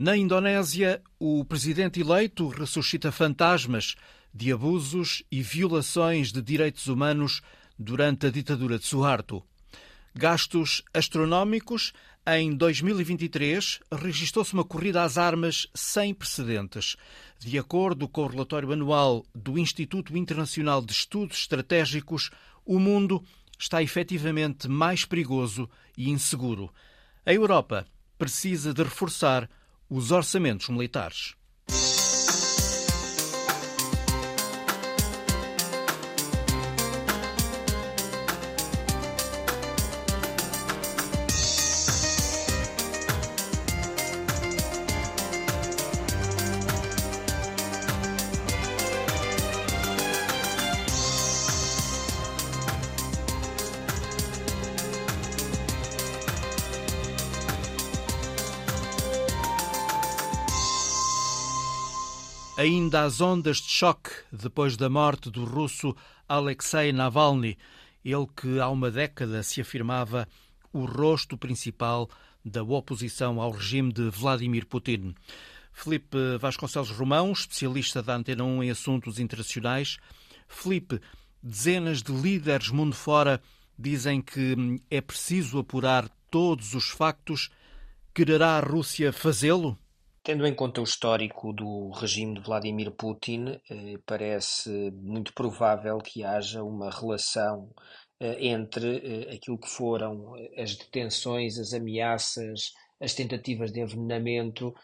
Na Indonésia, o presidente eleito ressuscita fantasmas de abusos e violações de direitos humanos durante a ditadura de Suharto. Gastos astronómicos. Em 2023, registrou-se uma corrida às armas sem precedentes. De acordo com o relatório anual do Instituto Internacional de Estudos Estratégicos, o mundo está efetivamente mais perigoso e inseguro. A Europa precisa de reforçar os orçamentos militares. Ainda as ondas de choque depois da morte do russo Alexei Navalny, ele que há uma década se afirmava o rosto principal da oposição ao regime de Vladimir Putin. Felipe Vasconcelos Romão, especialista da Antena 1 em assuntos internacionais. Felipe, dezenas de líderes mundo fora dizem que é preciso apurar todos os factos. Quererá a Rússia fazê-lo? Tendo em conta o histórico do regime de Vladimir Putin, eh, parece muito provável que haja uma relação eh, entre eh, aquilo que foram as detenções, as ameaças, as tentativas de envenenamento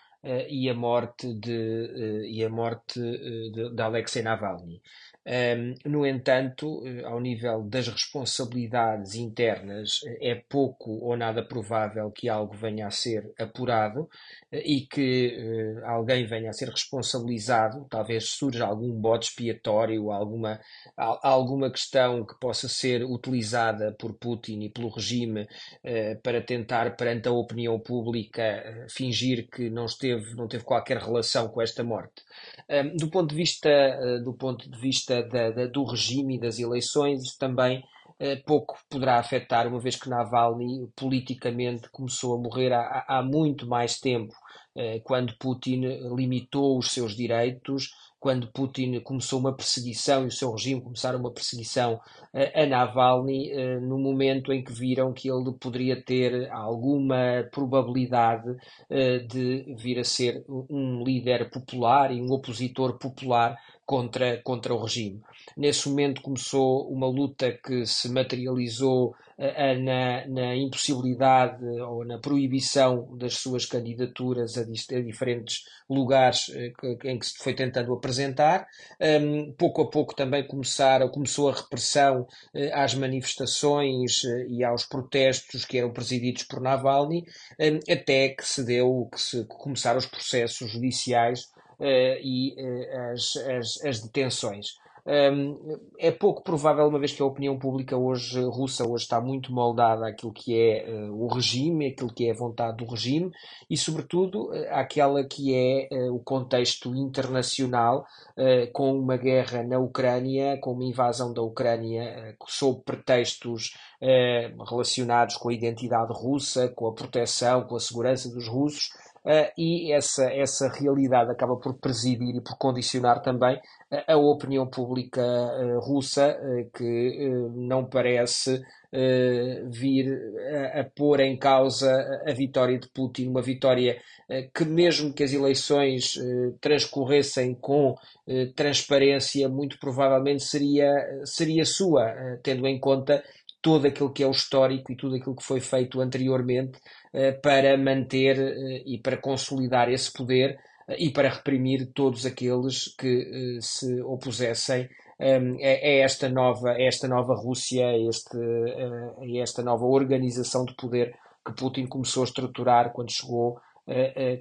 e a morte de, e a morte de, de Alexei Navalny. Um, no entanto, eh, ao nível das responsabilidades internas, eh, é pouco ou nada provável que algo venha a ser apurado eh, e que uh, alguém venha a ser responsabilizado. Talvez surja algum bode expiatório, alguma, alguma questão que possa ser utilizada por Putin e pelo regime uh, para tentar, perante a opinião pública, fingir que não, esteve, não teve qualquer relação com esta morte. Um, do ponto de vista, do ponto de vista da, da, do regime e das eleições, também eh, pouco poderá afetar, uma vez que Navalny politicamente começou a morrer há, há muito mais tempo, eh, quando Putin limitou os seus direitos, quando Putin começou uma perseguição e o seu regime começaram uma perseguição a Navalny, no momento em que viram que ele poderia ter alguma probabilidade de vir a ser um líder popular e um opositor popular contra, contra o regime. Nesse momento começou uma luta que se materializou uh, na, na, impossibilidade ou na proibição das suas candidaturas a, a diferentes lugares em que se foi tentando apresentar. Um, pouco a pouco também começaram, começou a repressão às manifestações e aos protestos que eram presididos por Navalny, um, até que se deu, que, se, que começaram os processos judiciais e uh, as, as, as, detenções. Um, é pouco provável, uma vez que a opinião pública hoje russa hoje está muito moldada àquilo que é uh, o regime, àquilo que é a vontade do regime e, sobretudo, uh, àquela que é uh, o contexto internacional, com uma guerra na Ucrânia, com uma invasão da Ucrânia sob pretextos relacionados com a identidade russa, com a proteção, com a segurança dos russos uh, e essa, essa realidade acaba por presidir e por condicionar também a, a opinião pública uh, russa, uh, que não parece vir a, a, pôr em causa a, vitória de Putin, uma vitória que, mesmo que as eleições transcorressem com transparência, muito provavelmente seria, seria sua, tendo em conta todo aquilo que é o histórico e tudo aquilo que foi feito anteriormente para manter eh, e para consolidar esse poder eh, e para reprimir todos aqueles que se opusessem a esta nova, a esta nova Rússia, a, este, a esta nova organização de poder que Putin começou a estruturar quando chegou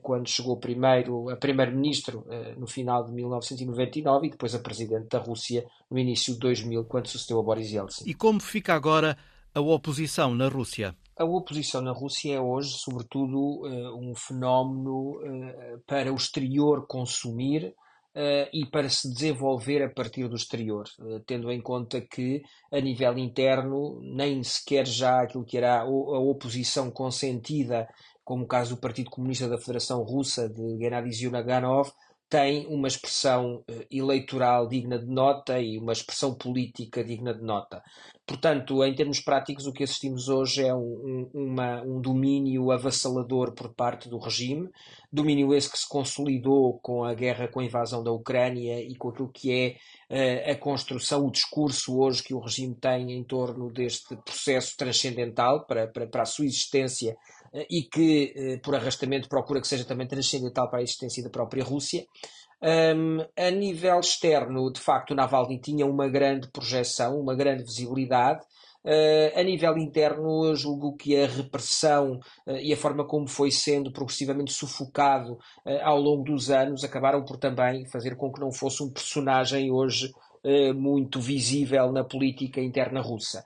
quando chegou primeiro a primeiro-ministro no final de 1999 e depois a presidente da Rússia no início de 2000, quando sucedeu a Boris Yeltsin. E como fica agora a oposição na Rússia? A oposição na Rússia é hoje, sobretudo, eh, um fenómeno eh, para o exterior consumir eh, e para se desenvolver a partir do exterior, tendo em conta que, a nível interno, nem sequer já aquilo que era a oposição consentida como o caso do Partido Comunista da Federação Russa de Gennady Zyuganov, tem uma expressão eh, eleitoral digna de nota e uma expressão política digna de nota. Portanto, em termos práticos, o que assistimos hoje é um, uma, um domínio avassalador por parte do regime, domínio esse que se consolidou com a guerra, com a invasão da Ucrânia e com aquilo que é uh, a construção, o discurso hoje que o regime tem em torno deste processo transcendental para, para, para a sua existência e que, uh, por arrastamento, procura que seja também transcendental para a existência da própria Rússia. Um, a nível externo, de facto, o Navalny tinha uma grande projeção, uma grande visibilidade. Uh, a nível interno, julgo que a repressão uh, e a forma como foi sendo progressivamente sufocado uh, ao longo dos anos acabaram por também fazer com que não fosse um personagem hoje muito visível na política interna russa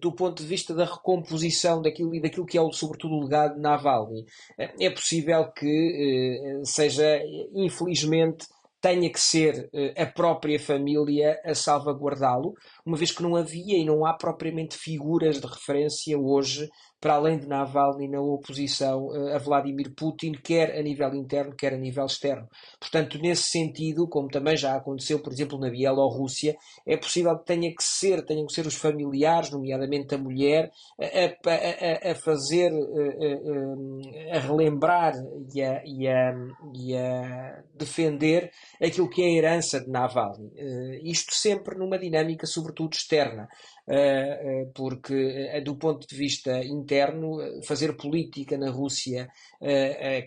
do ponto de vista da recomposição daquilo e daquilo que é, sobretudo, o legado Navalny. Uh, é possível que uh, seja, infelizmente, tenha que ser a própria família a salvaguardá-lo, uma vez que não havia e não há propriamente figuras de referência hoje para além de Navalny na oposição eh, a Vladimir Putin, quer a nível interno, quer a nível externo. Portanto, nesse sentido, como também já aconteceu, por exemplo, na Bielorrússia, é possível que tenha que ser, tenham que ser os familiares, nomeadamente a mulher, a, a, a fazer, a, a relembrar e e, e a defender aquilo que é a herança de Navalny. Eh, isto sempre numa dinâmica, sobretudo externa. Eh, eh, porque eh, do ponto de vista interno, fazer política na Rússia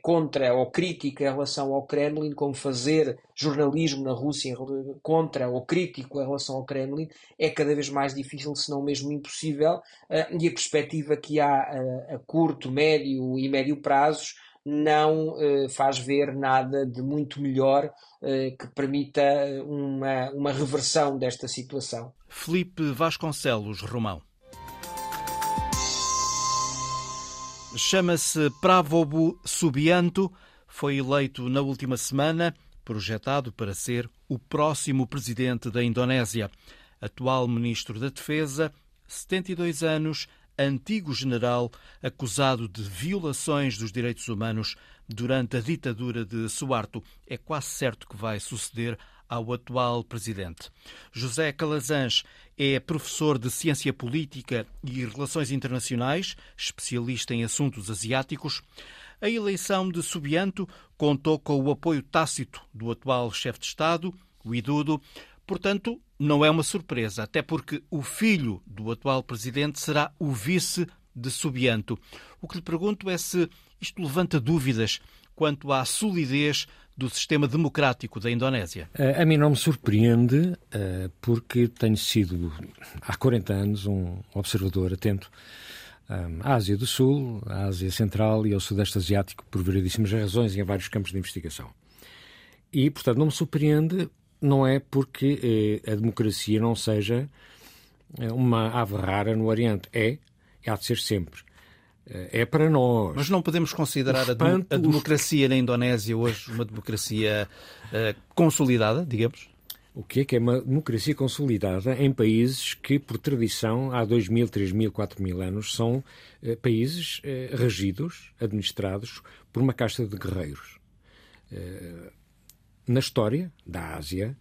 contra ou crítica em relação ao Kremlin, como fazer jornalismo na Rússia contra ou crítico em relação ao Kremlin, é cada vez mais difícil, se não mesmo impossível, e a perspectiva que há a curto, médio e médio prazos não eh, faz ver nada de muito melhor eh, que permita uma, uma reversão desta situação. Felipe Vasconcelos Romão. Chama-se Pravobu Subianto, foi eleito na última semana, projetado para ser o próximo presidente da Indonésia. Atual ministro da Defesa, 72 anos, antigo general acusado de violações dos direitos humanos durante a ditadura de Suarto. É quase certo que vai suceder ao atual presidente. José Calazans é professor de Ciência Política e Relações Internacionais, especialista em assuntos asiáticos. A eleição de Subianto contou com o apoio tácito do atual chefe de Estado, o Idudo, Portanto, não é uma surpresa, até porque o filho do atual presidente será o vice de Subianto. O que lhe pergunto é se isto levanta dúvidas quanto à solidez do sistema democrático da Indonésia. A mim não me surpreende, eh, porque tenho sido há 40 anos um observador atento eh, à Ásia do Sul, à Ásia Central e ao Sudeste Asiático por variedíssimas razões e em vários campos de investigação. E, portanto, não me surpreende não é porque eh, a democracia não seja eh, uma ave rara no Oriente. É, e há de ser sempre. Eh, é para nós. Mas não podemos considerar espanto, a, democracia na Indonésia hoje uma democracia uh, consolidada, digamos? O que é que é uma democracia consolidada em países que, por tradição, há 2 mil, 3 mil, 4 mil anos, são uh, países uh, regidos, administrados por uma casta de guerreiros? Na história da Ásia,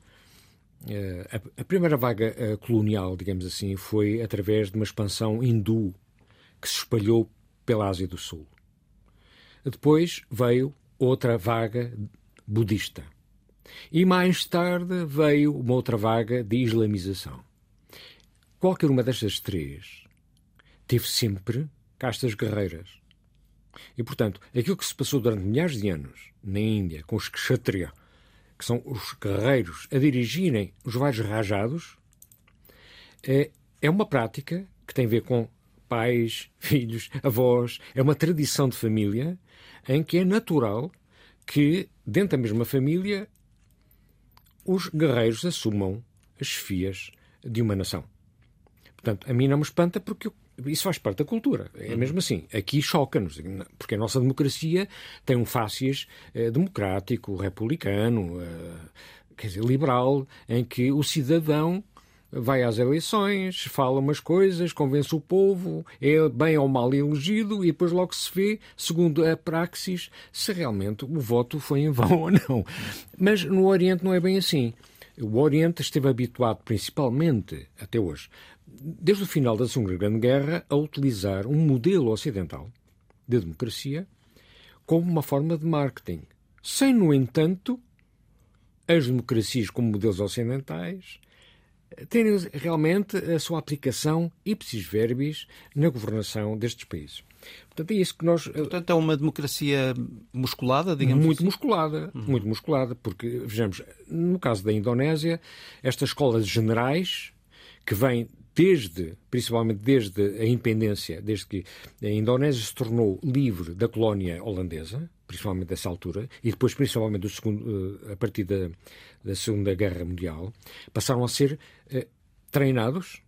eh, a primeira vaga eh, colonial, digamos assim, foi através de uma expansão hindu que se espalhou pela Ásia do Sul. Depois veio outra vaga budista. E mais tarde veio uma outra vaga de islamização. Qualquer uma destas três teve sempre castas guerreiras. E, portanto, aquilo que se passou durante milhares de anos na Índia com os kshatriya, que são os guerreiros, a dirigirem os vários rajados, é, é uma prática que tem a ver com pais, filhos, avós, é uma tradição de família em que é natural que, dentro da mesma família, os guerreiros assumam as chefias de uma nação. Portanto, a mim não me espanta porque eu isso faz parte da cultura. É uhum. mesmo assim. Aqui choca-nos, porque a nossa democracia tem um fácias eh, democrático, republicano, eh, quer dizer, liberal, em que o cidadão vai às eleições, fala umas coisas, convence o povo, é bem ou mal elegido e depois logo se vê, segundo a praxis, se realmente o voto foi em vão ou não. Mas no Oriente não é bem assim. O Oriente esteve habituado, principalmente até hoje, desde o final da Segunda Grande Guerra, a utilizar um modelo ocidental de democracia como uma forma de marketing, sem, no entanto, as democracias como modelos ocidentais terem realmente a sua aplicação ipsis verbis na governação destes países. Portanto, é isso que nós. Portanto, é uma democracia musculada, digamos Muito assim? musculada, uhum. muito musculada, porque, vejamos, no caso da Indonésia, estas escolas generais, que vêm desde, principalmente desde a independência, desde que a Indonésia se tornou livre da colónia holandesa, principalmente dessa altura, e depois principalmente segundo, eh, a partir da, da, Segunda Guerra Mundial, passaram a ser eh, treinados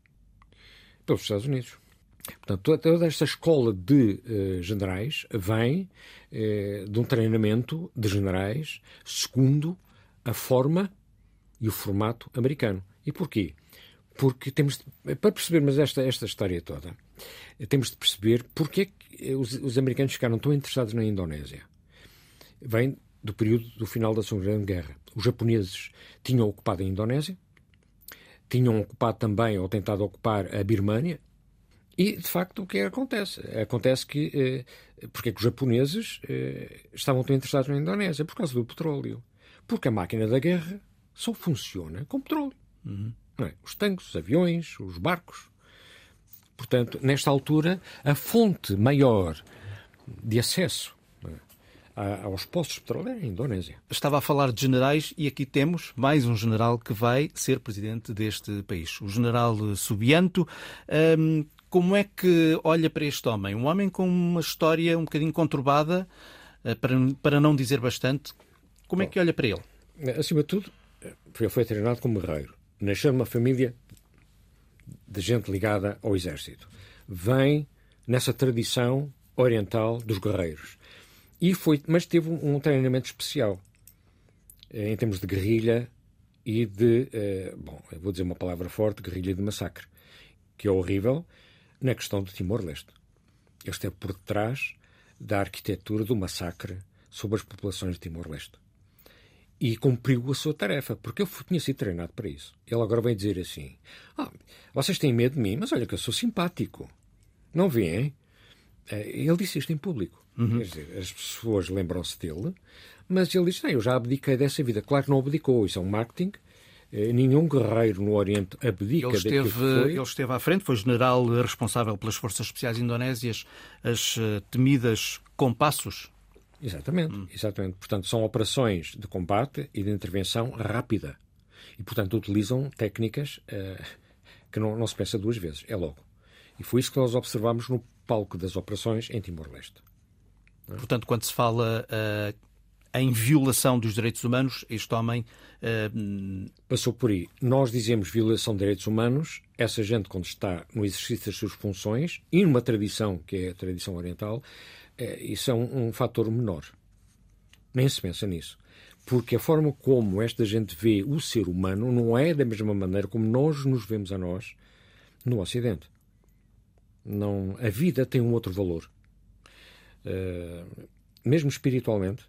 pelos Estados Unidos. Portanto, toda esta escola de eh, generais vem eh, de um treinamento de generais segundo a forma e o formato americano. E porquê? Porque temos, de, para percebermos esta, esta história toda, temos de perceber porque é que os, os americanos ficaram tão interessados na Indonésia. Vem do período do final da Segunda Guerra. Os japoneses tinham ocupado a Indonésia, tinham ocupado também, ou tentado ocupar, a Birmânia, e, de facto, o que acontece? Acontece que. Eh, porque é que os japoneses eh, estavam tão interessados na Indonésia? Por causa do petróleo. Porque a máquina da guerra só funciona com petróleo. Uhum. É? Os tanques, os aviões, os barcos. Portanto, nesta altura, a fonte maior de acesso é? aos postos de petróleo é a Indonésia. Estava a falar de generais e aqui temos mais um general que vai ser presidente deste país, o general Subianto. Um, como é que olha para este homem? Um homem com uma história um bocadinho conturbada, eh, para, para não dizer bastante. Como é que olha para ele? Acima de tudo, foi, foi treinado como guerreiro. Nasceu numa família de gente ligada ao exército. Vem nessa tradição oriental dos guerreiros. E foi, mas teve um, treinamento especial eh, em termos de guerrilha e de, eh, bom, vou dizer uma palavra forte, guerrilha de massacre, que é horrível, na questão do Timor-Leste. Ele esteve por detrás da arquitetura do massacre sobre as populações de Timor-Leste. E cumpriu a sua tarefa, porque eu tinha sido treinado para isso. Ele agora vem dizer assim: ah, vocês têm medo de mim, mas olha que eu sou simpático. Não veem? Eh, ele disse isto em público. Uhum. Quer dizer, as pessoas lembram-se dele, mas ele disse: não, eu já abdiquei dessa vida. Claro que não abdicou, isso é um marketing eh, nenhum guerreiro no Oriente abdica ele esteve, foi. Ele esteve à frente, foi general responsável pelas Forças Especiais Indonésias, as uh, temidas compassos. Exatamente, hum. exatamente. Portanto, são operações de combate e de intervenção rápida. E, portanto, utilizam técnicas uh, que não, não se pensa duas vezes, é logo. E foi isso que nós observamos no palco das operações em Timor-Leste. Portanto, quando se fala uh, em violação dos direitos humanos, este homem. Uh... Passou por aí. Nós dizemos violação de direitos humanos, essa gente, quando está no exercício das suas funções, e numa tradição, que é a tradição oriental, é, isso é um, um fator menor. Nem se pensa nisso. Porque a forma como esta gente vê o ser humano não é da mesma maneira como nós nos vemos a nós no Ocidente. Não, a vida tem um outro valor. Uh, mesmo espiritualmente,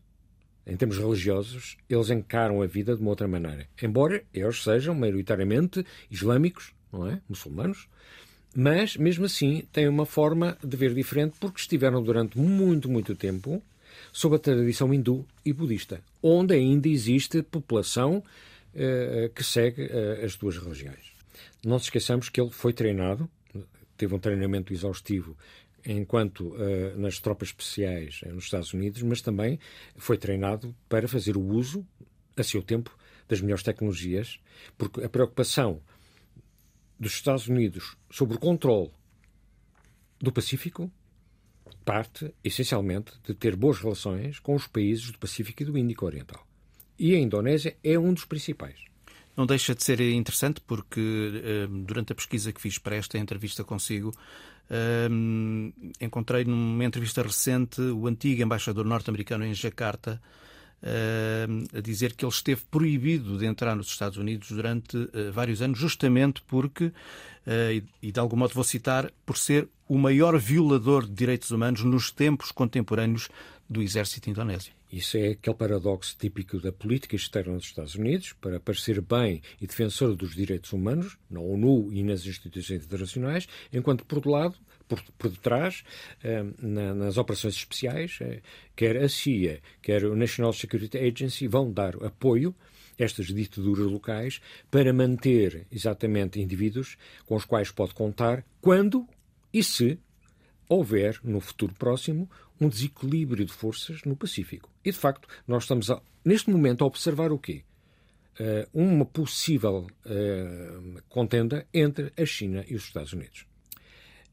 em termos religiosos, eles encaram a vida de uma outra maneira. Embora eles sejam maioritariamente islâmicos, não é? Muçulmanos, mas mesmo assim têm uma forma de ver diferente porque estiveram durante muito, muito tempo sob a tradição hindu e budista, onde ainda existe população uh, que segue uh, as duas religiões. Não se esqueçamos que ele foi treinado, teve um treinamento exaustivo enquanto uh, nas tropas especiais nos Estados Unidos, mas também foi treinado para fazer o uso, a seu tempo, das melhores tecnologias, porque a preocupação dos Estados Unidos sobre o controle do Pacífico parte, essencialmente, de ter boas relações com os países do Pacífico e do Índico Oriental. E a Indonésia é um dos principais. Não deixa de ser interessante porque, eh, durante a pesquisa que fiz para esta entrevista consigo, encontrei numa entrevista recente o antigo embaixador norte-americano em Jacarta, a dizer que ele esteve proibido de entrar nos Estados Unidos durante vários anos, justamente porque, e de algum modo vou citar, por ser o maior violador de direitos humanos nos tempos contemporâneos do exército indonésio. Isso é aquele paradoxo típico da política externa dos Estados Unidos, para parecer bem e defensor dos direitos humanos, na ONU e nas instituições internacionais, enquanto, por outro lado, por, por detrás, eh, na, nas operações especiais, eh, quer a CIA, quer o National Security Agency vão dar apoio estas ditaduras locais para manter exatamente indivíduos com os quais pode contar quando e se houver, no futuro próximo, um desequilíbrio de forças no Pacífico. E, de facto, nós estamos, a, neste momento, a observar o quê? Uh, uma possível uh, contenda entre a China e os Estados Unidos.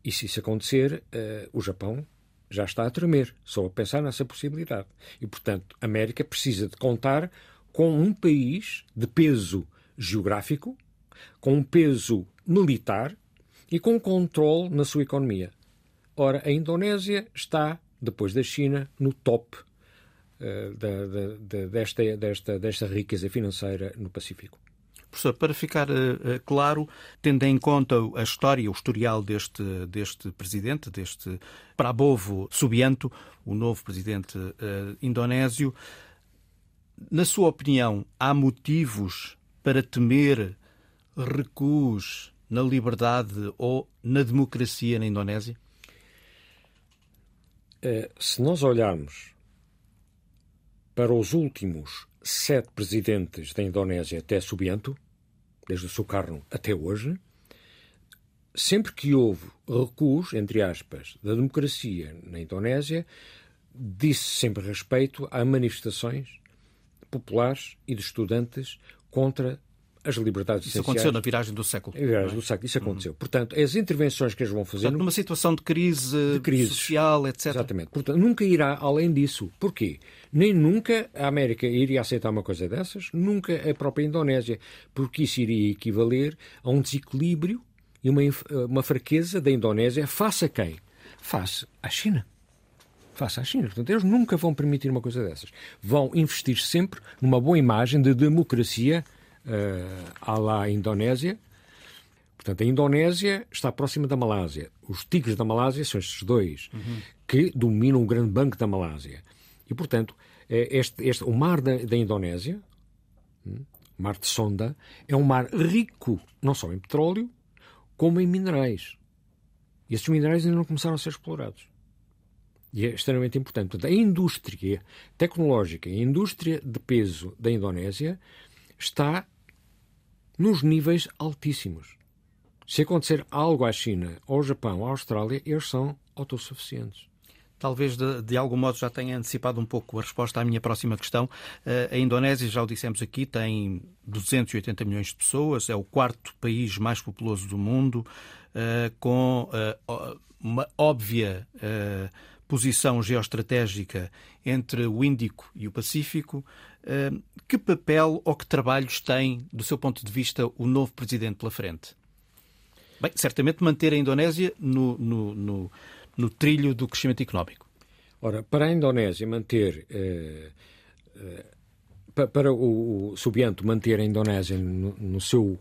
E se isso acontecer, uh, o Japão já está a tremer, só a pensar nessa possibilidade. E, portanto, a América precisa de contar com um país de peso geográfico, com um peso militar e com controle na sua economia. Ora, a Indonésia está, depois da China, no top uh, da, da, desta, desta, desta riqueza financeira no Pacífico. Professor, para ficar uh, claro, tendo em conta a história, o historial deste, deste presidente, deste Prabowo Subianto, o novo presidente uh, indonésio, na sua opinião, há motivos para temer recuos na liberdade ou na democracia na Indonésia? Eh, se nós olharmos para os últimos sete presidentes da Indonésia até Subianto, desde Sukarno até hoje, sempre que houve recuos, entre aspas, da democracia na Indonésia, disse sempre respeito a manifestações populares e de estudantes contra as liberdades Isso aconteceu na viragem do século. Na viragem do século, isso aconteceu. Uhum. Portanto, as intervenções que eles vão fazer... Portanto, numa situação de crise, de crise social, etc. Exatamente. Portanto, nunca irá além disso. Porquê? Nem nunca a América iria aceitar uma coisa dessas, nunca a própria Indonésia, porque isso iria equivaler a um desequilíbrio e uma, uma fraqueza da Indonésia face a quem? Face à China face à China. Portanto, eles nunca vão permitir uma coisa dessas. Vão investir sempre numa boa imagem de democracia uh, à la Indonésia. Portanto, a Indonésia está próxima da Malásia. Os tigres da Malásia são estes dois uhum. que dominam o grande banco da Malásia. E, portanto, é este, este, o mar da, da Indonésia, hum, o mar de Sonda, é um mar rico não só em petróleo, como em minerais. E esses minerais ainda não começaram a ser explorados. E é extremamente importante. Portanto, a indústria tecnológica, a indústria de peso da Indonésia está nos níveis altíssimos. Se acontecer algo à China, ao Japão, à Austrália, eles são autossuficientes. Talvez de, de, algum modo já tenha antecipado um pouco a resposta à minha próxima questão. Uh, a Indonésia, já o dissemos aqui, tem 280 milhões de pessoas, é o quarto país mais populoso do mundo, uh, com uh, uma óbvia posição geoestratégica entre o Índico e o Pacífico. Que papel ou que trabalhos tem, do seu ponto de vista, o novo presidente pela frente? Bem, certamente manter a Indonésia no, no, no, no trilho do crescimento económico. Ora, para a Indonésia manter. Eh, eh, para o, o Subianto manter a Indonésia no, no, seu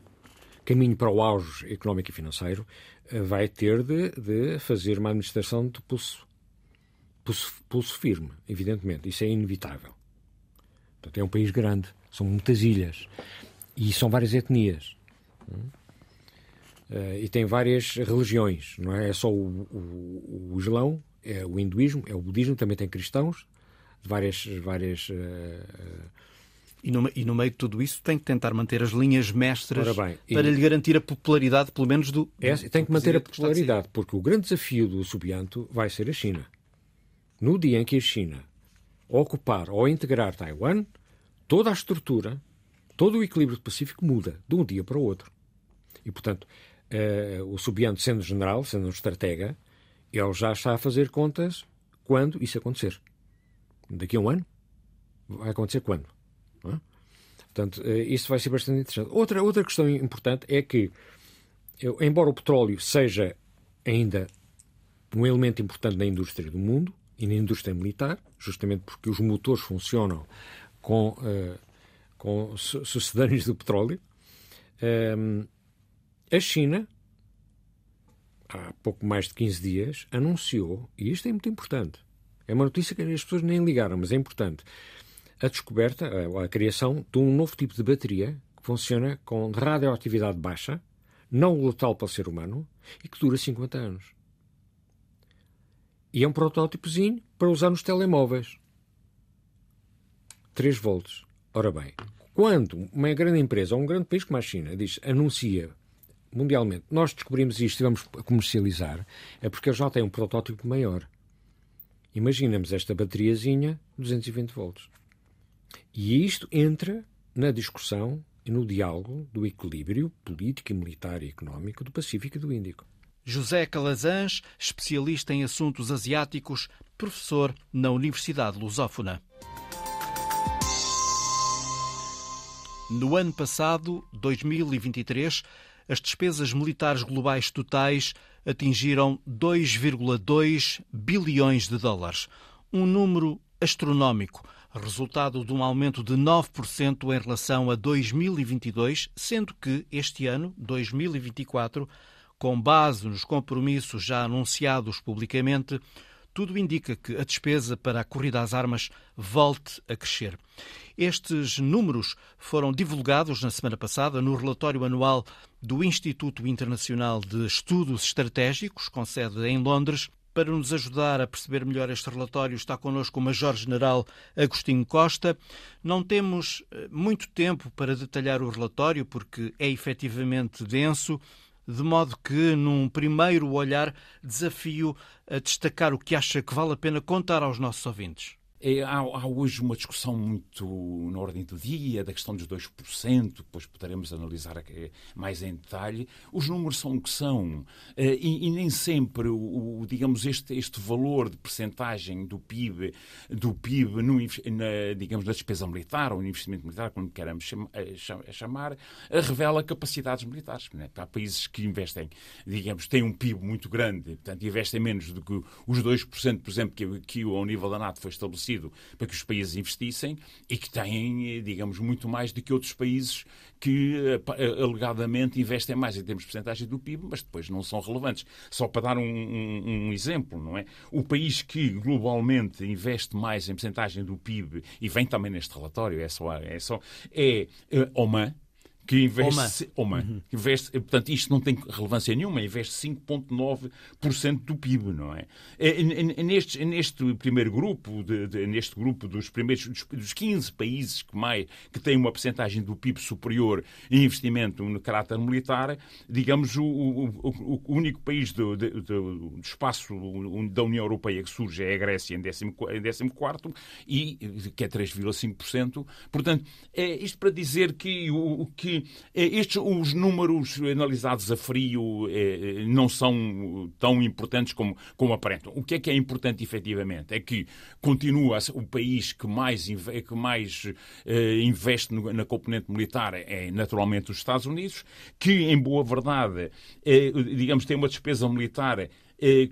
caminho para o auge económico e financeiro, eh, vai ter de, de fazer uma administração de pulso, pulso, pulso firme, evidentemente. Isso é inevitável. Portanto, é um país grande, são muitas ilhas e são várias etnias. Uh, e tem várias religiões, não é? É só o, o, o, Islão, é o hinduísmo, é o budismo, também tem cristãos, várias. várias uh, e no, e no, meio de tudo isso tem que tentar manter as linhas mestras bem, para lhe garantir a popularidade, pelo menos, do. do é, tem que manter a popularidade, porque o grande desafio do Subianto vai ser a China. No dia em que a China ocupar ou integrar Taiwan, toda a estrutura, todo o equilíbrio do Pacífico muda de um dia para o outro. E, portanto, uh, o Subianto, sendo general, sendo um estratega, ele já está a fazer contas quando isso acontecer. Daqui a um ano? Vai acontecer quando? É? Portanto, uh, isso vai ser bastante interessante. Outra, outra questão importante é que, eu, embora o petróleo seja ainda um elemento importante na indústria do mundo, e na indústria militar, justamente porque os motores funcionam com, uh, com sucedâneos do petróleo. Um, a China, há pouco mais de 15 dias, anunciou, e isto é muito importante, é uma notícia que as pessoas nem ligaram, mas é importante, a descoberta, a, a criação de um novo tipo de bateria que funciona com radioatividade baixa, não letal para o ser humano e que dura 50 anos. E é um protótipozinho para usar nos telemóveis. 3 volts. Ora bem, quando uma grande empresa ou um grande país como a China diz, anuncia mundialmente, nós descobrimos isto e vamos comercializar, é porque eles já têm um protótipo maior. Imaginemos esta bateriazinha, 220 volts. E isto entra na discussão e no diálogo do equilíbrio político, militar e económico do Pacífico e do Índico. José Calazans, especialista em assuntos asiáticos, professor na Universidade Lusófona. No ano passado, 2023, as despesas militares globais totais atingiram 2,2 bilhões de dólares, um número astronómico, resultado de um aumento de 9% em relação a 2022, sendo que este ano, 2024, com base nos compromissos já anunciados publicamente, tudo indica que a despesa para a corrida às armas volte a crescer. Estes números foram divulgados na semana passada no relatório anual do Instituto Internacional de Estudos Estratégicos, com sede em Londres. Para nos ajudar a perceber melhor este relatório, está connosco o Major-General Agostinho Costa. Não temos eh, muito tempo para detalhar o relatório, porque é efetivamente denso de modo que, num primeiro olhar, desafio a destacar o que acha que vale a pena contar aos nossos ouvintes. É, há, há, hoje uma discussão muito na ordem do dia da questão dos 2%, depois poderemos analisar mais em detalhe. Os números são o que são eh, e, e nem sempre, o, o, digamos, este, este valor de percentagem do PIB, do PIB no, na, digamos, na despesa militar ou no investimento militar, como queremos eh, chamar, eh, revela capacidades militares. Né? Há países que investem, digamos, têm um PIB muito grande, portanto, investem menos do que os 2%, por exemplo, que, que ao nível da NATO foi estabelecido para que os países investissem e que têm, digamos, muito mais do que outros países que eh, alegadamente investem mais em termos de porcentagem do PIB, mas depois não são relevantes. Só para dar um, um, um exemplo, não é? O país que globalmente investe mais em porcentagem do PIB, e vem também neste relatório, é só, é, só, é Oman, que investe, Oma. Uhum. investe, portanto, isto não tem relevância nenhuma, investe 5,9% do PIB, não é? é neste, neste primeiro grupo, de, de, neste grupo dos primeiros dos, dos 15 países que, mais, que têm uma percentagem do PIB superior em investimento no caráter militar, digamos, o, o, o, o único país do, do, do, espaço da União Europeia que surge é a Grécia em 14 em e que é 3,5%. Portanto, é isto para dizer que o que eh, estes, os números analisados a frio eh, não são tão importantes como, como aparentam. O que é que é importante efetivamente? É que continua o país que mais, que mais eh, investe na componente militar é naturalmente os Estados Unidos, que em boa verdade, digamos, tem uma despesa militar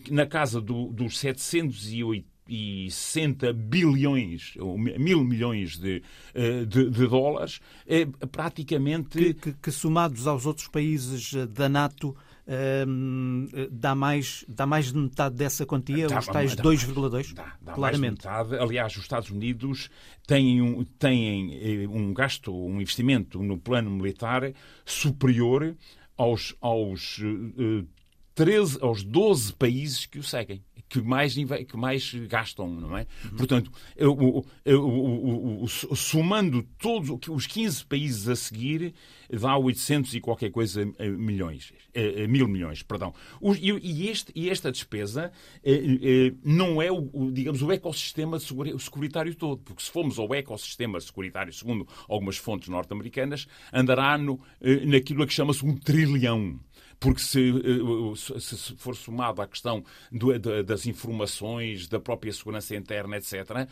na casa do, dos 780 e 60 bilhões, ou mil milhões de, eh, de, de dólares, é praticamente. Que, que, que, somados aos outros países eh, da NATO. Ehm, dá, mais, dá mais de metade dessa quantia, dá, os tais 2,2? Dá, dá claramente. metade. Aliás, os Estados Unidos têm um, têm um gasto, um investimento no plano militar superior aos, aos uh, 13, aos 12 países que o seguem que mais, que mais gastam, não é? Uhum. Portanto, somando todos os 15 países a seguir, dá 800 e qualquer coisa eh, milhões, eh, eh, mil milhões, perdão. E, este, e esta despesa não é, o, digamos, o ecossistema securitário todo, porque se formos ao ecossistema securitário, segundo algumas fontes norte-americanas, andará no, naquilo que chama-se um trilhão porque se, eh, se for somado à questão do, das informações, da própria segurança interna, etc.,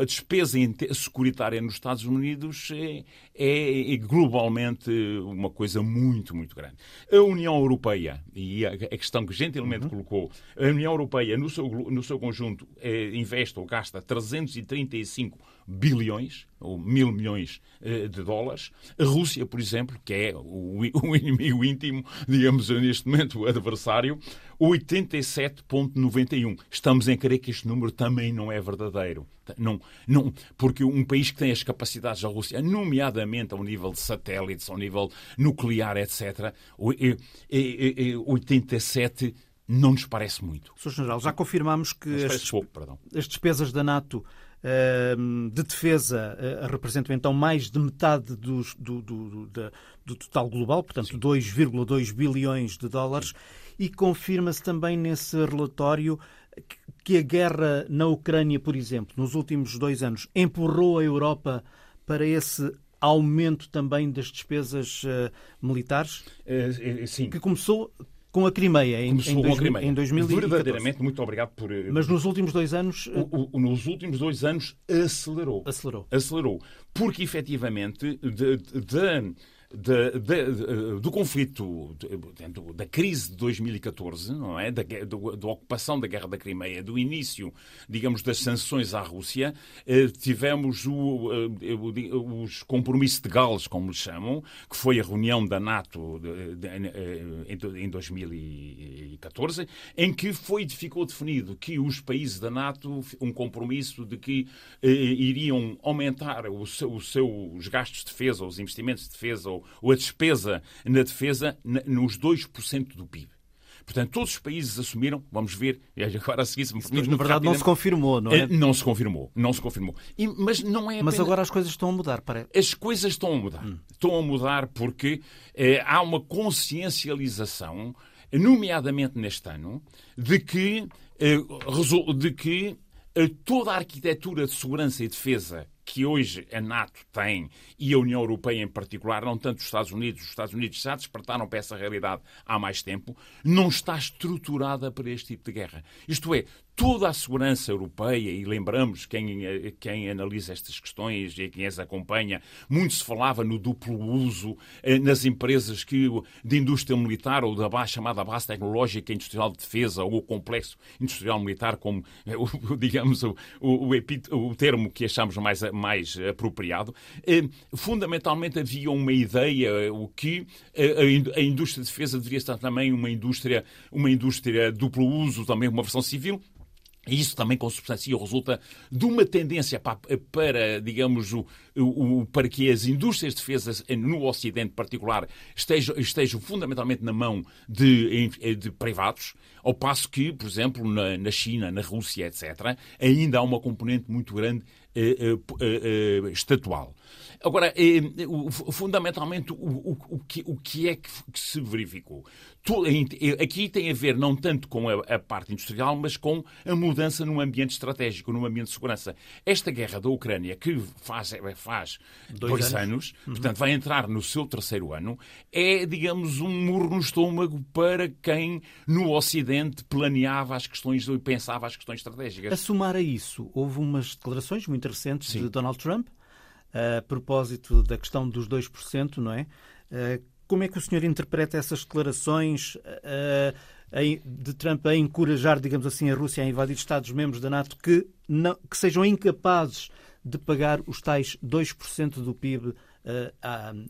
a despesa securitária nos Estados Unidos é, é, é globalmente uma coisa muito, muito grande. A União Europeia, e a questão que gentilmente uhum. colocou, a União Europeia, no seu, no seu conjunto, é, investe ou gasta 335 bilhões, ou mil milhões de dólares. A Rússia, por exemplo, que é o, inimigo íntimo, digamos neste momento, o adversário, 87,91. Estamos em crer que este número também não é verdadeiro. Não, não, porque um país que tem as capacidades da Rússia, nomeadamente ao nível de satélites, ao nível nuclear, etc., 87 não nos parece muito. Sr. General, já confirmamos que as, pouco, as despesas da NATO de defesa uh, representam então mais de metade dos, do, do, do, do, total global, portanto 2,2 bilhões de dólares, e confirma-se também nesse relatório que a guerra na Ucrânia, por exemplo, nos últimos dois anos, empurrou a Europa para esse aumento também das despesas uh, militares? sim. Que começou com a Crimeia em, Começou em, dois, Crimeia. em 2014. Verdadeiramente, muito obrigado por. Eh, Mas nos últimos dois anos. O, o, nos últimos dois anos acelerou. Acelerou. Acelerou. Porque efetivamente, de, de, de, de, do conflito, da crise de 2014, não é? Da, da, ocupação da Guerra da Crimeia, do início, digamos, das sanções à Rússia, eh, tivemos o, eh, os compromissos de Gales, como lhe chamam, que foi a reunião da NATO em 2014, em que foi, ficou definido que os países da NATO, um compromisso de que eh, iriam aumentar os seus gastos de defesa, os investimentos de defesa, ou a despesa na defesa nos 2% do PIB. Portanto, todos os países assumiram, vamos ver, agora a seguir, se me Na verdade, não se confirmou, não é? Eh, não se confirmou, não se confirmou. E, mas não é Mas agora as coisas estão a mudar, parece. As coisas estão a mudar. Hum. Estão a mudar porque eh, há uma consciencialização, nomeadamente neste ano, de que, eh, de que eh, toda a arquitetura de segurança e defesa que hoje a NATO tem e a União Europeia em particular, não tanto os Estados Unidos, os Estados Unidos já despertaram para essa realidade há mais tempo, não está estruturada para este tipo de guerra. Isto é, toda a segurança europeia, e lembramos quem, quem analisa estas questões e quem as acompanha, muito se falava no duplo uso eh, nas empresas que, de indústria militar ou da base, chamada base tecnológica industrial de defesa ou o complexo industrial militar, como, eh, digamos, o, o, o, o termo que achamos mais, mais apropriado. Eh, fundamentalmente havia uma ideia o que a indústria de defesa deveria estar também uma indústria, uma indústria duplo uso, também uma versão civil, e isso também consubstancia ou resulta de uma tendência para, para digamos, o, o, para que as indústrias de defesa no Ocidente particular estejam, estejam fundamentalmente na mão de, de privados, ao passo que, por exemplo, na, na, China, na Rússia, etc., ainda há uma componente muito grande eh, eh, eh, estatual. Agora, eh, fundamentalmente, o, o, que, o que é que, se verificou? Aqui tem a ver não tanto com a, a, parte industrial, mas com a mudança num ambiente estratégico, num ambiente de segurança. Esta guerra da Ucrânia, que faz, faz dois, dois anos, anos uhum. portanto vai entrar no seu terceiro ano, é, digamos, um murro no estômago para quem no Ocidente planeava as questões e pensava as questões estratégicas. A somar a isso, houve umas declarações muito recentes Sim. de Donald Trump a propósito da questão dos 2%, não é? Como é que o senhor interpreta essas declarações de Trump a encorajar, digamos assim, a Rússia a invadir Estados-membros da NATO que, não, que sejam incapazes de pagar os tais 2% do PIB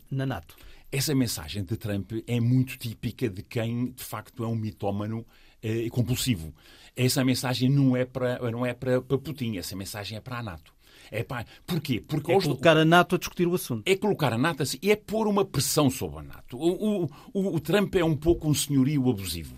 na NATO? Essa mensagem de Trump é muito típica de quem, de facto, é um mitómano eh, compulsivo. Essa mensagem não é para, não é para, para Putin, essa mensagem é para a NATO. É pá, porquê? Porque é colocar a NATO a discutir o assunto. É colocar a NATO assim, e é pôr uma pressão sobre a NATO. O, o, o, o Trump é um pouco um senhorio abusivo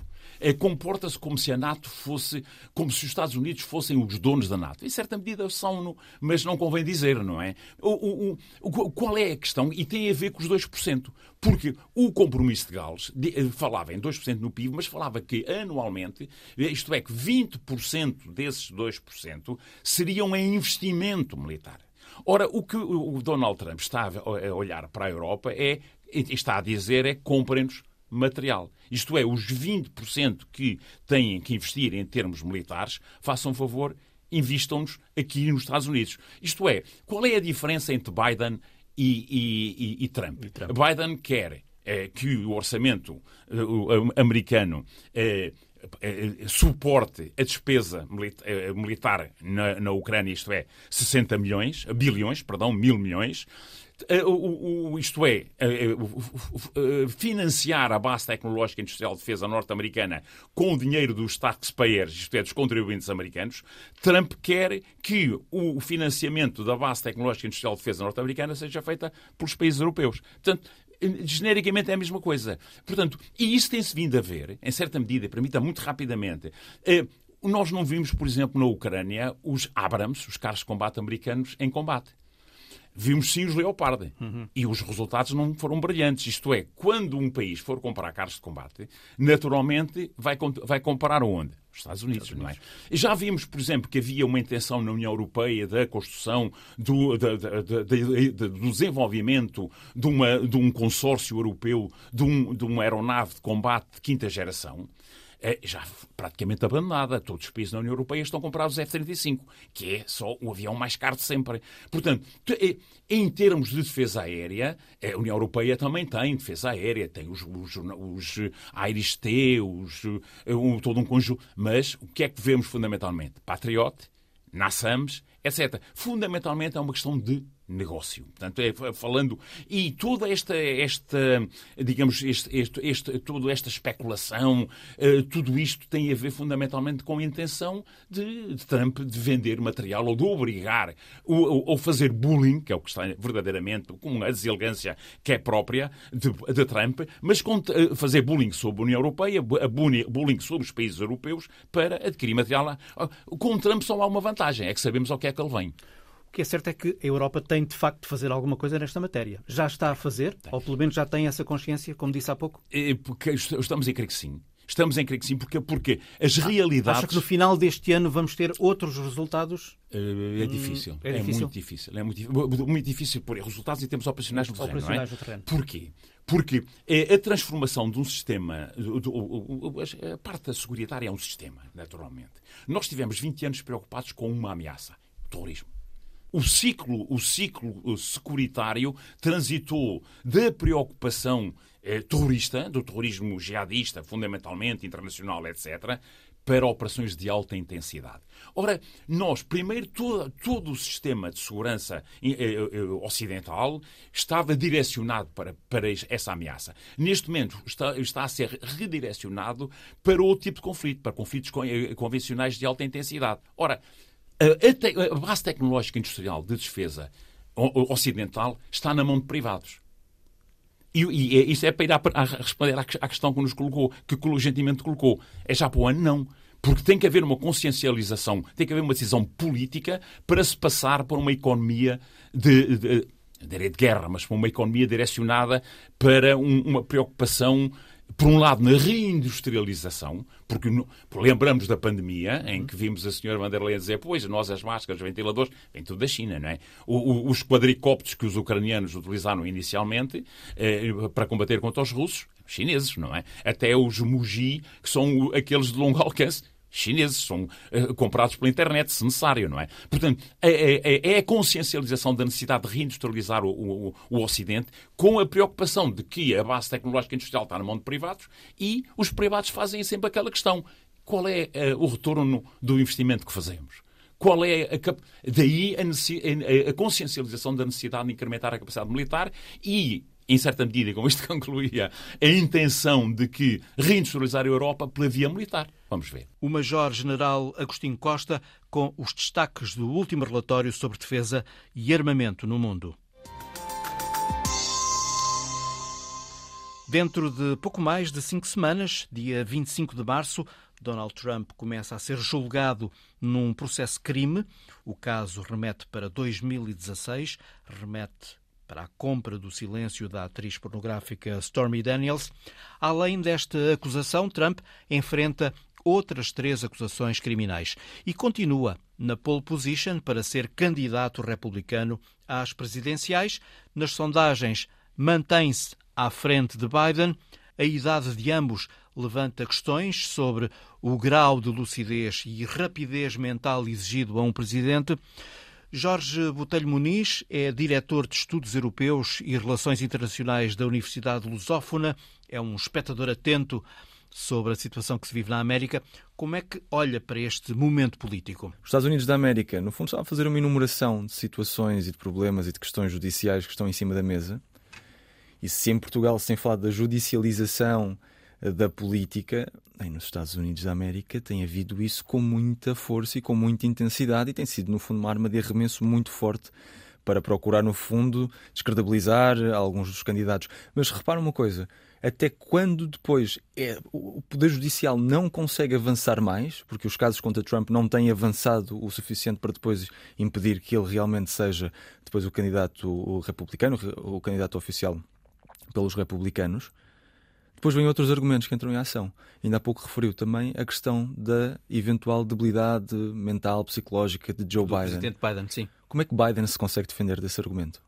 comporta-se como se a NATO fosse, como se os Estados Unidos fossem os donos da NATO. Em certa medida são, mas não convém dizer, não é? O, o, o, qual é a questão? E tem a ver com os 2%. Porque o compromisso de Gales eh, falava em 2% no PIB, mas falava que anualmente, isto é, que 20% desses 2% seriam em investimento militar. Ora, o que o Donald Trump está a olhar para a Europa é, está a dizer é comprem-nos material. Isto é, os 20% que têm que investir em termos militares, façam favor, invistam-nos aqui nos Estados Unidos. Isto é, qual é a diferença entre Biden e, e, e, e Trump? Trump? Biden quer é, que o orçamento americano é, suporte a despesa militar na, na Ucrânia, isto é, 60 milhões, bilhões, perdão, mil milhões, eh, isto é, eh, eh, financiar a base tecnológica industrial de defesa norte-americana com o dinheiro dos taxpayers, isto é, dos contribuintes americanos, Trump quer que o financiamento da base tecnológica industrial de defesa norte-americana seja feita pelos países europeus. Portanto, genericamente é a mesma coisa. Portanto, e isso tem-se vindo a ver, em certa medida, permita muito rapidamente, nós não vimos, por exemplo, na Ucrânia, os Abrams, os carros de combate americanos, em combate vimos sim os Leopard. Uhum. E os resultados não foram brilhantes. Isto é, quando um país for comprar carros de combate, naturalmente vai, vai comprar onde? Os Estados Unidos, Estados Unidos. não é? Já vimos, por exemplo, que havia uma intenção na União Europeia da construção, do, da, da, da, do desenvolvimento de, uma, de um consórcio europeu de, um, de uma aeronave de combate de quinta geração é já praticamente abandonada. Todos os países da União Europeia estão a comprar os F-35, que é só o avião mais caro de sempre. Portanto, é, em termos de defesa aérea, a União Europeia também tem defesa aérea, tem os, os, os Iris-T, os, um, todo um conjunto. Mas o que é que vemos fundamentalmente? Patriot, NASAMS, etc. Fundamentalmente é uma questão de negócio. Portanto, é falando e toda esta esta digamos este, este, este toda esta especulação, uh, tudo isto tem a ver fundamentalmente com a intenção de, de Trump de vender material ou de obrigar ou, ou, fazer bullying, que é o que está verdadeiramente com a deselegância que é própria de, de Trump, mas com, uh, fazer bullying sobre a União Europeia, bullying sobre os países europeus para adquirir material. Com Trump só há uma vantagem, é que sabemos ao que é que ele vem. O que é certo é que a Europa tem, de facto, de fazer alguma coisa nesta matéria. Já está a fazer, tem. ou pelo menos já tem essa consciência, como disse há pouco? É porque estamos em crer que sim. Estamos em crer que sim, porque, porque as realidades. Acha que no final deste ano vamos ter outros resultados? É difícil. É, difícil? é muito difícil. É muito, muito difícil por resultados em termos operacionais no terreno. Operacionais não é? terreno. Porquê? Porque é a transformação de um sistema. A parte securitária é um sistema, naturalmente. Nós tivemos 20 anos preocupados com uma ameaça: o terrorismo o ciclo, o ciclo securitário transitou da preocupação eh, terrorista, do terrorismo jihadista, fundamentalmente, internacional, etc., para operações de alta intensidade. Ora, nós, primeiro, todo, todo o sistema de segurança eh, eh, ocidental estava direcionado para, para essa ameaça. Neste momento, está, está a ser redirecionado para outro tipo de conflito, para conflitos eh, convencionais de alta intensidade. Ora, a, a, base tecnológica industrial de defesa ocidental está na mão de privados. E, e é, isso é para ir a, a responder à, à, questão que nos colocou, que gentilmente colocou. É já para o ano? Não. Porque tem que haver uma consciencialização, tem que haver uma decisão política para se passar por uma economia de, de, de, guerra, mas para uma economia direcionada para um, uma preocupação por um lado, na reindustrialização, porque lembramos da pandemia, em que vimos a senhora Vanderlei dizer, pois, nós as máscaras, os ventiladores, vem tudo da China, não é? Os quadricópteros que os ucranianos utilizaram inicialmente eh, para combater contra os russos, chineses, não é? Até os Muji, que são aqueles de longo alcance, chineses, são uh, comprados pela internet, se necessário, não é? Portanto, é, é, é, é a consciencialização da necessidade de reindustrializar o, o, o, Ocidente com a preocupação de que a base tecnológica industrial está na mão de privados e os privados fazem sempre aquela questão. Qual é uh, o retorno do investimento que fazemos? Qual é a, daí a, a consciencialização da necessidade de incrementar a capacidade militar e em certa medida, como isto concluía, a intenção de que reindustrializar a Europa pela via militar. Vamos ver. O Major-General Agostinho Costa com os destaques do último relatório sobre defesa e armamento no mundo. Dentro de pouco mais de cinco semanas, dia 25 de março, Donald Trump começa a ser julgado num processo crime. O caso remete para 2016, remete para a compra do silêncio da atriz pornográfica Stormy Daniels. Além desta acusação, Trump enfrenta outras três acusações criminais e continua na pole position para ser candidato republicano às presidenciais. Nas sondagens, mantém-se à frente de Biden. A idade de ambos levanta questões sobre o grau de lucidez e rapidez mental exigido a um presidente. Jorge Botelho Muniz é diretor de Estudos Europeus e Relações Internacionais da Universidade Lusófona, é um espectador atento sobre a situação que se vive na América. Como é que olha para este momento político? Os Estados Unidos da América, no fundo, estão a fazer uma enumeração de situações e de problemas e de questões judiciais que estão em cima da mesa. E se em Portugal se tem falado da judicialização eh, da política, aí nos Estados Unidos da América tem havido isso com muita força e com muita intensidade e tem sido, no fundo, uma arma de arremesso muito forte para procurar, no fundo, descredibilizar alguns dos candidatos. Mas repara uma coisa: até quando depois é, o Poder Judicial não consegue avançar mais, porque os casos contra Trump não têm avançado o suficiente para depois impedir que ele realmente seja depois o candidato republicano, o candidato oficial pelos republicanos. Depois vêm outros argumentos que entram em ação. Ainda há pouco referiu também a questão da eventual debilidade mental, psicológica de Joe Do Biden. Presidente Biden, sim. Como é que Biden se consegue defender desse argumento?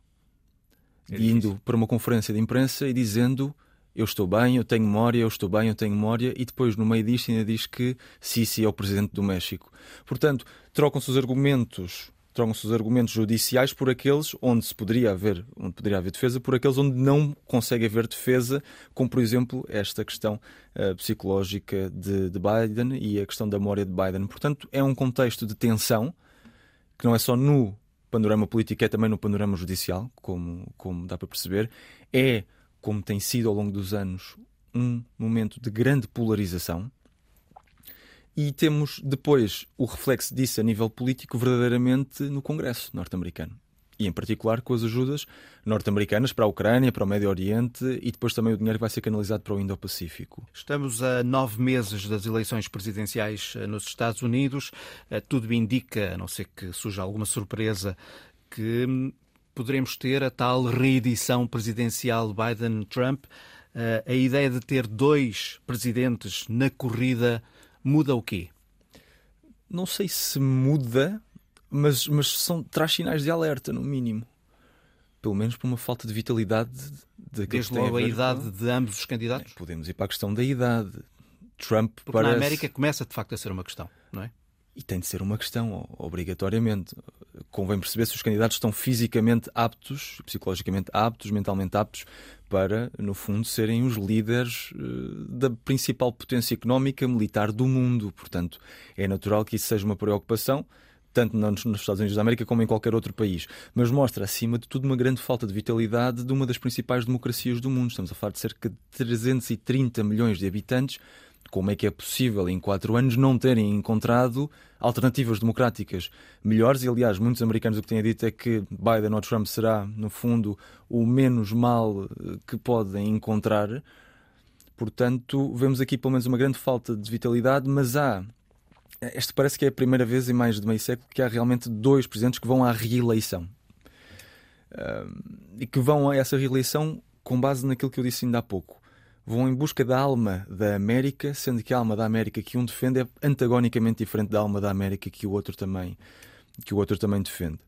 É Indo para uma conferência de imprensa e dizendo eu estou bem, eu tenho memória, eu estou bem, eu tenho memória, e depois no meio disto ainda diz que Sisi é o presidente do México. Portanto, trocam-se os argumentos, trocam-se os argumentos judiciais por aqueles onde se poderia haver, onde poderia haver defesa, por aqueles onde não consegue haver defesa, como por exemplo esta questão uh, psicológica de, de Biden e a questão da memória de Biden. Portanto, é um contexto de tensão que não é só no panorama político, é também no panorama judicial, como, como dá para perceber. É como tem sido ao longo dos anos, um momento de grande polarização. E temos depois o reflexo disso a nível político verdadeiramente no Congresso norte-americano. E em particular com as ajudas norte-americanas para a Ucrânia, para o Médio Oriente e depois também o dinheiro que vai ser canalizado para o Indo-Pacífico. Estamos a nove meses das eleições presidenciais eh, nos Estados Unidos. Eh, tudo indica, a não ser que surja alguma surpresa, que hum, poderemos ter a tal reedição presidencial Biden-Trump. Uh, a ideia de ter dois presidentes na corrida muda o quê? Não sei se muda, mas, mas são, traz sinais de alerta, no mínimo. Pelo menos por uma falta de vitalidade. De Desde logo a, idade com... de ambos os candidatos? É, podemos ir para a questão da idade. Trump Porque parece... na América começa de facto a ser uma questão, não é? E tem de ser uma questão, obrigatoriamente. Convém perceber se os candidatos estão fisicamente aptos, psicologicamente aptos, mentalmente aptos, para, no fundo, serem os líderes uh, da principal potência económica militar do mundo. Portanto, é natural que isso seja uma preocupação, tanto nos Estados Unidos da América como em qualquer outro país. Mas mostra, acima de tudo, uma grande falta de vitalidade de uma das principais democracias do mundo. Estamos a falar de cerca de 330 milhões de habitantes como é que é possível em quatro anos não terem encontrado alternativas democráticas melhores. E, aliás, muitos americanos o que têm dito é que Biden ou Trump será, no fundo, o menos mal eh, que podem encontrar. Portanto, vemos aqui pelo menos uma grande falta de vitalidade, mas há. Este parece que é a primeira vez em mais de meio século que há realmente dois presidentes que vão à reeleição. e que vão a essa reeleição com base naquilo que eu disse ainda há pouco vão em busca da alma da América, sendo que a alma da América que um defende é antagonicamente diferente da alma da América que o outro também, que o outro também defende.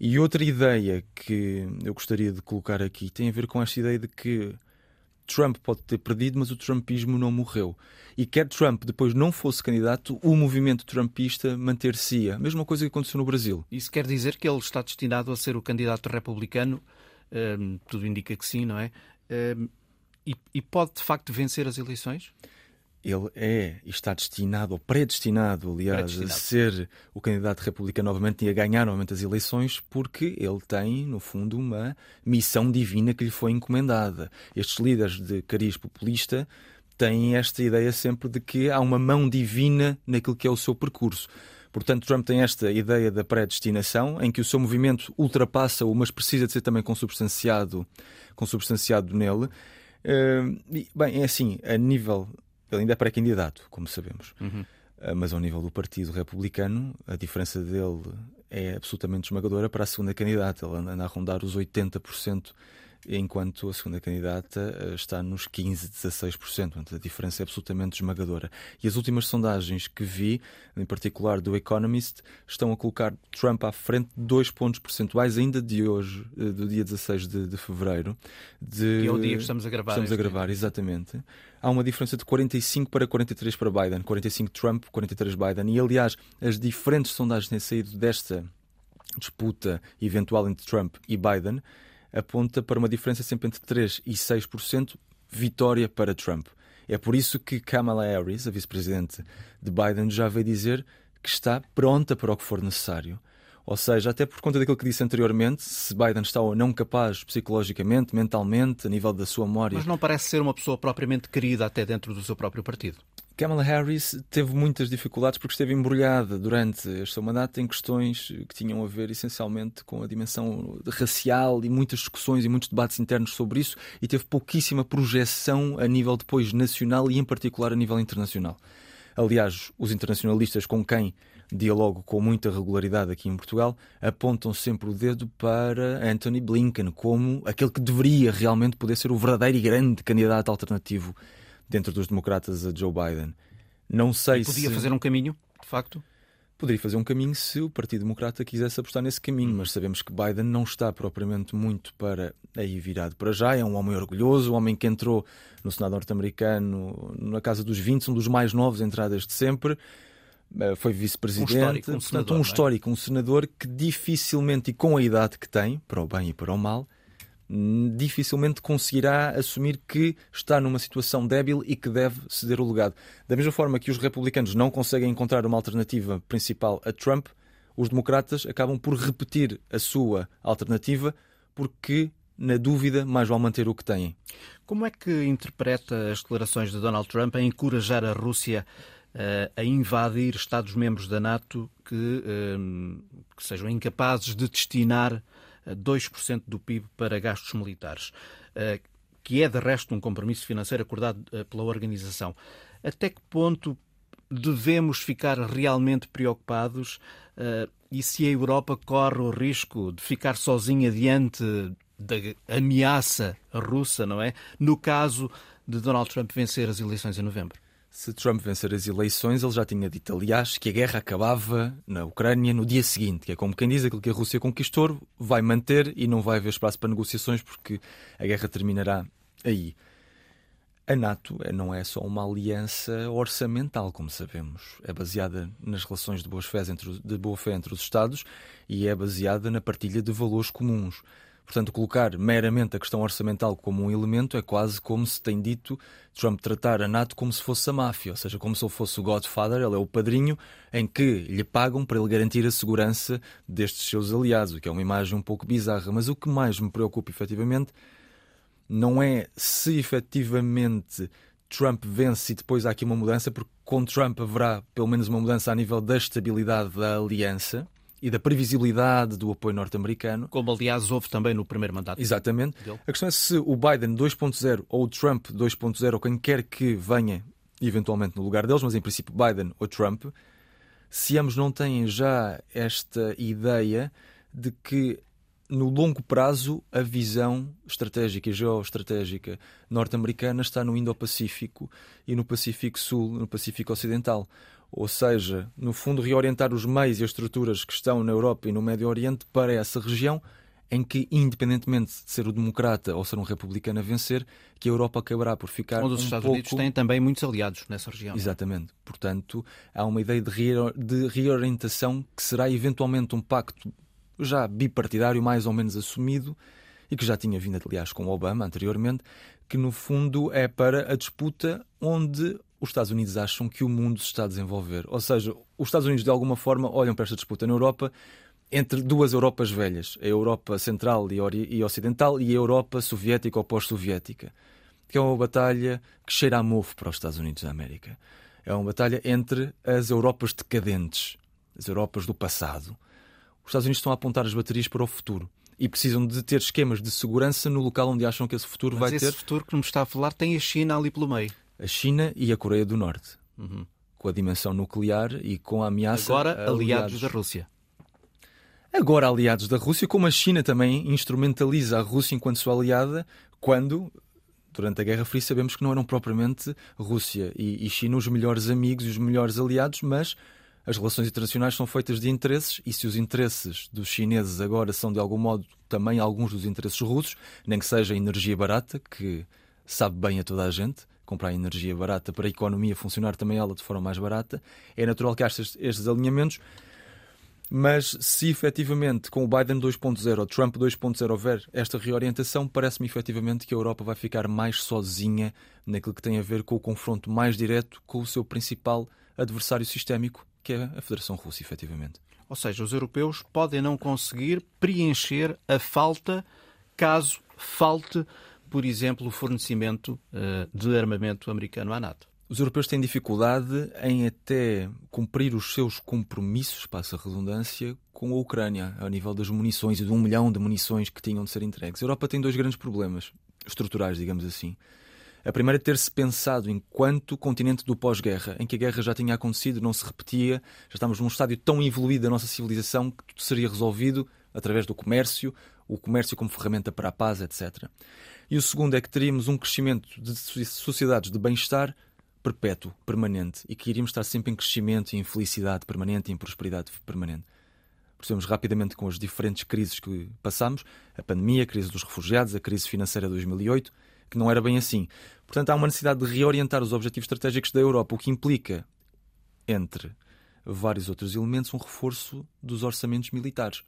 E outra ideia que eu gostaria de colocar aqui tem a ver com esta ideia de que Trump pode ter perdido, mas o trumpismo não morreu. E quer Trump depois não fosse candidato, o movimento trumpista manter-se-ia. Mesma coisa que aconteceu no Brasil. Isso quer dizer que ele está destinado a ser o candidato republicano? Hum, tudo indica que sim, não é? Hum, e, e pode de facto vencer as eleições? ele é e está destinado, ou predestinado, aliás, predestinado. a ser o candidato republicano novamente e a ganhar novamente as eleições, porque ele tem, no fundo, uma missão divina que lhe foi encomendada. Estes líderes de cariz populista têm esta ideia sempre de que há uma mão divina naquilo que é o seu percurso. Portanto, Trump tem esta ideia da predestinação, em que o seu movimento ultrapassa-o, mas precisa de ser também consubstanciado, consubstanciado nele. Uh, bem, é assim, a nível. Ele ainda é pré-candidato, como sabemos. Uhum. Uh, mas ao nível do Partido Republicano, a diferença dele é absolutamente esmagadora para a segunda candidata. Ele anda a rondar os 80% enquanto a segunda candidata eh, está nos 15, 16%. Portanto, a diferença é absolutamente esmagadora. E as últimas sondagens que vi, em particular do Economist, estão a colocar Trump à frente de 2 pontos percentuais ainda de hoje, eh, do dia 16 de, de fevereiro. De... Que é o dia que estamos a gravar. Estamos a gravar, exatamente. Há uma diferença de 45 para 43 para Biden, 45 Trump, 43 Biden. E aliás, as diferentes sondagens têm saído desta disputa eventual entre Trump e Biden aponta para uma diferença sempre entre 3% e 6%, vitória para Trump. É por isso que Kamala Harris, a vice-presidente de Biden, já veio dizer que está pronta para o que for necessário. Ou seja, até por conta daquilo que disse anteriormente, se Biden está ou não capaz psicologicamente, mentalmente, a nível da sua memória. Mas não parece ser uma pessoa propriamente querida até dentro do seu próprio partido. Kamala Harris teve muitas dificuldades porque esteve embrulhada durante este seu mandato em questões que tinham a ver essencialmente com a dimensão racial e muitas discussões e muitos debates internos sobre isso e teve pouquíssima projeção a nível depois nacional e em particular a nível internacional. Aliás, os internacionalistas com quem dialogo com muita regularidade aqui em Portugal apontam sempre o dedo para Anthony Blinken como aquele que deveria realmente poder ser o verdadeiro e grande candidato alternativo dentro dos democratas a Joe Biden. Não sei e podia se... fazer um caminho, de facto? Poderia fazer um caminho se o Partido Democrata quisesse apostar nesse caminho, mas sabemos que Biden não está propriamente muito para aí virado para já. É um homem orgulhoso, um homem que entrou no Senado norte-americano na casa dos 20, um dos mais novos entradas de sempre. Eh, foi vice-presidente, um histórico, um portanto, senador, um é? histórico, um senador que dificilmente, e com a idade que tem, para o bem e para o mal, dificilmente conseguirá assumir que está numa situação débil e que deve ceder o legado. Da mesma forma que os republicanos não conseguem encontrar uma alternativa principal a Trump, os democratas acabam por repetir a sua alternativa porque, na dúvida, mais vale manter o que têm. Como é que interpreta as declarações de Donald Trump a encorajar a Rússia a invadir Estados-membros da NATO que, uh, que sejam incapazes de destinar 2% do PIB para gastos militares, eh, que é de resto um compromisso financeiro acordado eh, pela organização. Até que ponto devemos ficar realmente preocupados eh, e se a Europa corre o risco de ficar sozinha diante da ameaça russa, não é? No caso de Donald Trump vencer as eleições em novembro se Trump vencer as eleições, ele já tinha dito, aliás, que a guerra acabava na Ucrânia no dia seguinte, que é como quem diz aquilo que a Rússia conquistou, vai manter e não vai haver espaço para negociações porque a guerra terminará aí. A NATO é, não é só uma aliança orçamental, como sabemos. É baseada nas relações de boa fé entre, de boa fé entre os Estados e é baseada na partilha de valores comuns. Portanto, colocar meramente a questão orçamental como um elemento é quase como se tem dito Trump tratar a NATO como se fosse a máfia, ou seja, como se ele fosse o Godfather, ele é o padrinho em que lhe pagam para ele garantir a segurança destes seus aliados, o que é uma imagem um pouco bizarra. Mas o que mais me preocupa efetivamente não é se efetivamente Trump vence e depois há aqui uma mudança, porque com Trump haverá pelo menos uma mudança a nível da estabilidade da aliança e da previsibilidade do apoio norte-americano. Como, aliás, houve também no primeiro mandato. Exatamente. Dele. A questão é se o Biden 2.0 ou o Trump 2.0, ou quem quer que venha eventualmente no lugar deles, mas em princípio Biden ou Trump, se ambos não têm já esta ideia de que no longo prazo a visão estratégica e geoestratégica norte-americana está no Indo-Pacífico e no Pacífico Sul, no Pacífico Ocidental ou seja, no fundo, reorientar os meios e as estruturas que estão na Europa e no Médio Oriente para essa região em que, independentemente de ser o democrata ou ser um republicano a vencer, que a Europa acabará por ficar Onde os um Estados pouco... Unidos têm também muitos aliados nessa região. É? Exatamente. Portanto, há uma ideia de, de reorientação que será eventualmente um pacto já bipartidário, mais ou menos assumido, e que já tinha vindo, aliás, com Obama anteriormente, que no fundo é para a disputa onde os Estados Unidos acham que o mundo se está a desenvolver. Ou seja, os Estados Unidos, de alguma forma, olham para esta disputa na Europa entre duas Europas velhas, a Europa Central e Ocidental e a Europa Soviética ou pós-soviética, que é uma batalha que cheira a mofo para os Estados Unidos da América. É uma batalha entre as Europas decadentes, as Europas do passado. Os Estados Unidos estão a apontar as baterias para o futuro e precisam de ter esquemas de segurança no local onde acham que esse futuro Mas vai esse ter. Esse futuro que nos está a falar tem a China ali pelo meio a China e a Coreia do Norte, uhum. com a dimensão nuclear e com a ameaça. Agora aliados, aliados da Rússia. Agora aliados da Rússia, como a China também instrumentaliza a Rússia enquanto sua aliada, quando, durante a Guerra Fria, sabemos que não eram propriamente Rússia e, e China os melhores amigos e os melhores aliados, mas as relações internacionais são feitas de interesses e se os interesses dos chineses agora são de algum modo também alguns dos interesses russos, nem que seja energia barata, que sabe bem a toda a gente, comprar energia barata para a economia funcionar também ela de forma mais barata, é natural que haja estes, estes alinhamentos. Mas se efetivamente com o Biden 2.0 ou Trump 2.0 houver esta reorientação, parece-me efetivamente que a Europa vai ficar mais sozinha naquilo que tem a ver com o confronto mais direto com o seu principal adversário sistémico, que é a Federação Russa, efetivamente. Ou seja, os europeus podem não conseguir preencher a falta caso falte, por exemplo, o fornecimento uh, de armamento americano à NATO. Os europeus têm dificuldade em até cumprir os seus compromissos, passa a redundância, com a Ucrânia, ao nível das munições e de um milhão de munições que tinham de ser entregues. A Europa tem dois grandes problemas estruturais, digamos assim. A primeira é ter-se pensado enquanto continente do pós-guerra, em que a guerra já tinha acontecido, não se repetia, já estávamos num estádio tão evoluído da nossa civilização que tudo seria resolvido através do comércio, o comércio como ferramenta para a paz, etc. E o segundo é que teríamos um crescimento de sociedades de bem-estar perpétuo, permanente, e que iríamos estar sempre em crescimento e em felicidade permanente e em prosperidade permanente. Percebemos rapidamente com as diferentes crises que passamos, a pandemia, a crise dos refugiados, a crise financeira de 2008, que não era bem assim. Portanto, há uma necessidade de reorientar os objetivos estratégicos da Europa, o que implica, entre vários outros elementos, um reforço dos orçamentos militares.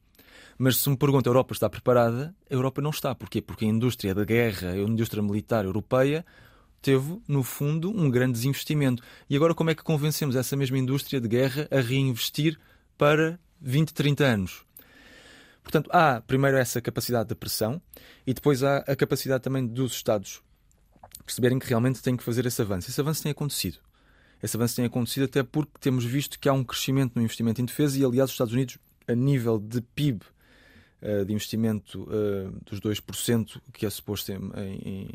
Mas se me pergunta, a Europa está preparada? A Europa não está. Porquê? Porque a indústria da guerra, a indústria militar europeia, teve, no fundo, um grande desinvestimento. E agora, como é que convencemos essa mesma indústria de guerra a reinvestir para 20, 30 anos? Portanto, há primeiro essa capacidade de pressão e depois há a capacidade também dos Estados perceberem que realmente têm que fazer esse avanço. Esse avanço tem acontecido. Esse avanço tem acontecido até porque temos visto que há um crimento no investimento em defesa e, aliás, os Estados Unidos, a nível de PIB uh, de investimento uh, dos 2%, que é suposto em, em,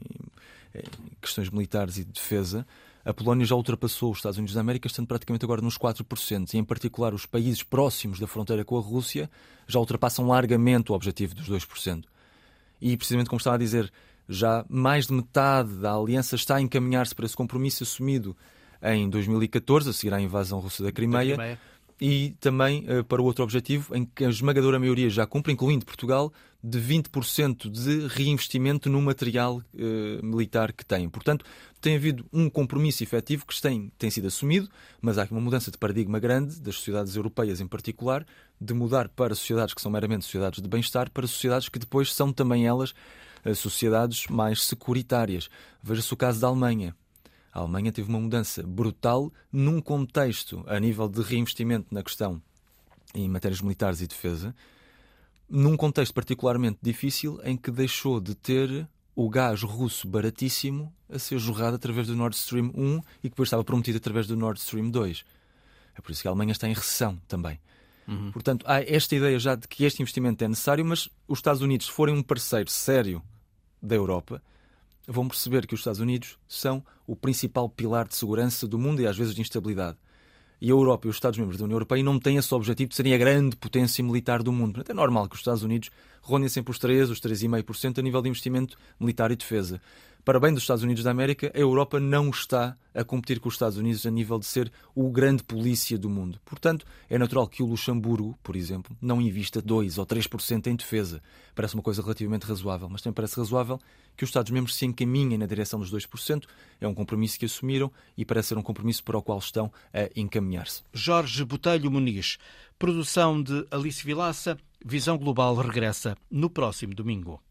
em questões militares e de defesa, a Polónia já ultrapassou os Estados Unidos da América, estando praticamente agora nos 4%. E, em particular, os países próximos da fronteira com a Rússia já ultrapassam largamente o objetivo dos 2%. E, precisamente como estava a dizer, já mais de metade da aliança está a encaminhar-se para esse compromisso assumido em 2014, a seguir à invasão russa da Crimeia. Da Crimeia e também uh, para o outro objetivo, em que a esmagadora maioria já cumpre, incluindo Portugal, de 20% de reinvestimento no material uh, militar que têm. Portanto, tem havido um compromisso efetivo que tem, tem sido assumido, mas há aqui uma mudança de paradigma grande, das sociedades europeias em particular, de mudar para sociedades que são meramente sociedades de bem-estar, para sociedades que depois são também elas uh, sociedades mais securitárias. Veja-se o caso da Alemanha. A Alemanha teve uma mudança brutal num contexto a nível de reinvestimento na questão em matérias militares e defesa, num contexto particularmente difícil em que deixou de ter o gás russo baratíssimo a ser jorrado através do Nord Stream 1 e que depois estava prometido através do Nord Stream 2. É por isso que a Alemanha está em recessão também. Uhum. Portanto, há esta ideia já de que este investimento é necessário, mas os Estados Unidos, se forem um parceiro sério da Europa, vão perceber que os Estados Unidos são o principal pilar de segurança do mundo e às vezes de instabilidade. E a Europa e os Estados-membros da União Europeia não têm esse objetivo de serem a grande potência militar do mundo. Portanto, é normal que os Estados Unidos rondem sempre os 3, os 3,5% a nível de investimento militar e defesa para bem dos Estados Unidos da América, a Europa não está a competir com os Estados Unidos a nível de ser o grande polícia do mundo. Portanto, é natural que o Luxemburgo, por exemplo, não invista 2 ou 3% em defesa. Parece uma coisa relativamente razoável, mas também parece razoável que os Estados-membros se encaminhem na direção dos 2%. É um compromisso que assumiram e parece ser um compromisso para o qual estão a encaminhar-se. Jorge Botelho Muniz, produção de Alice Vilaça, Visão Global regressa no próximo domingo.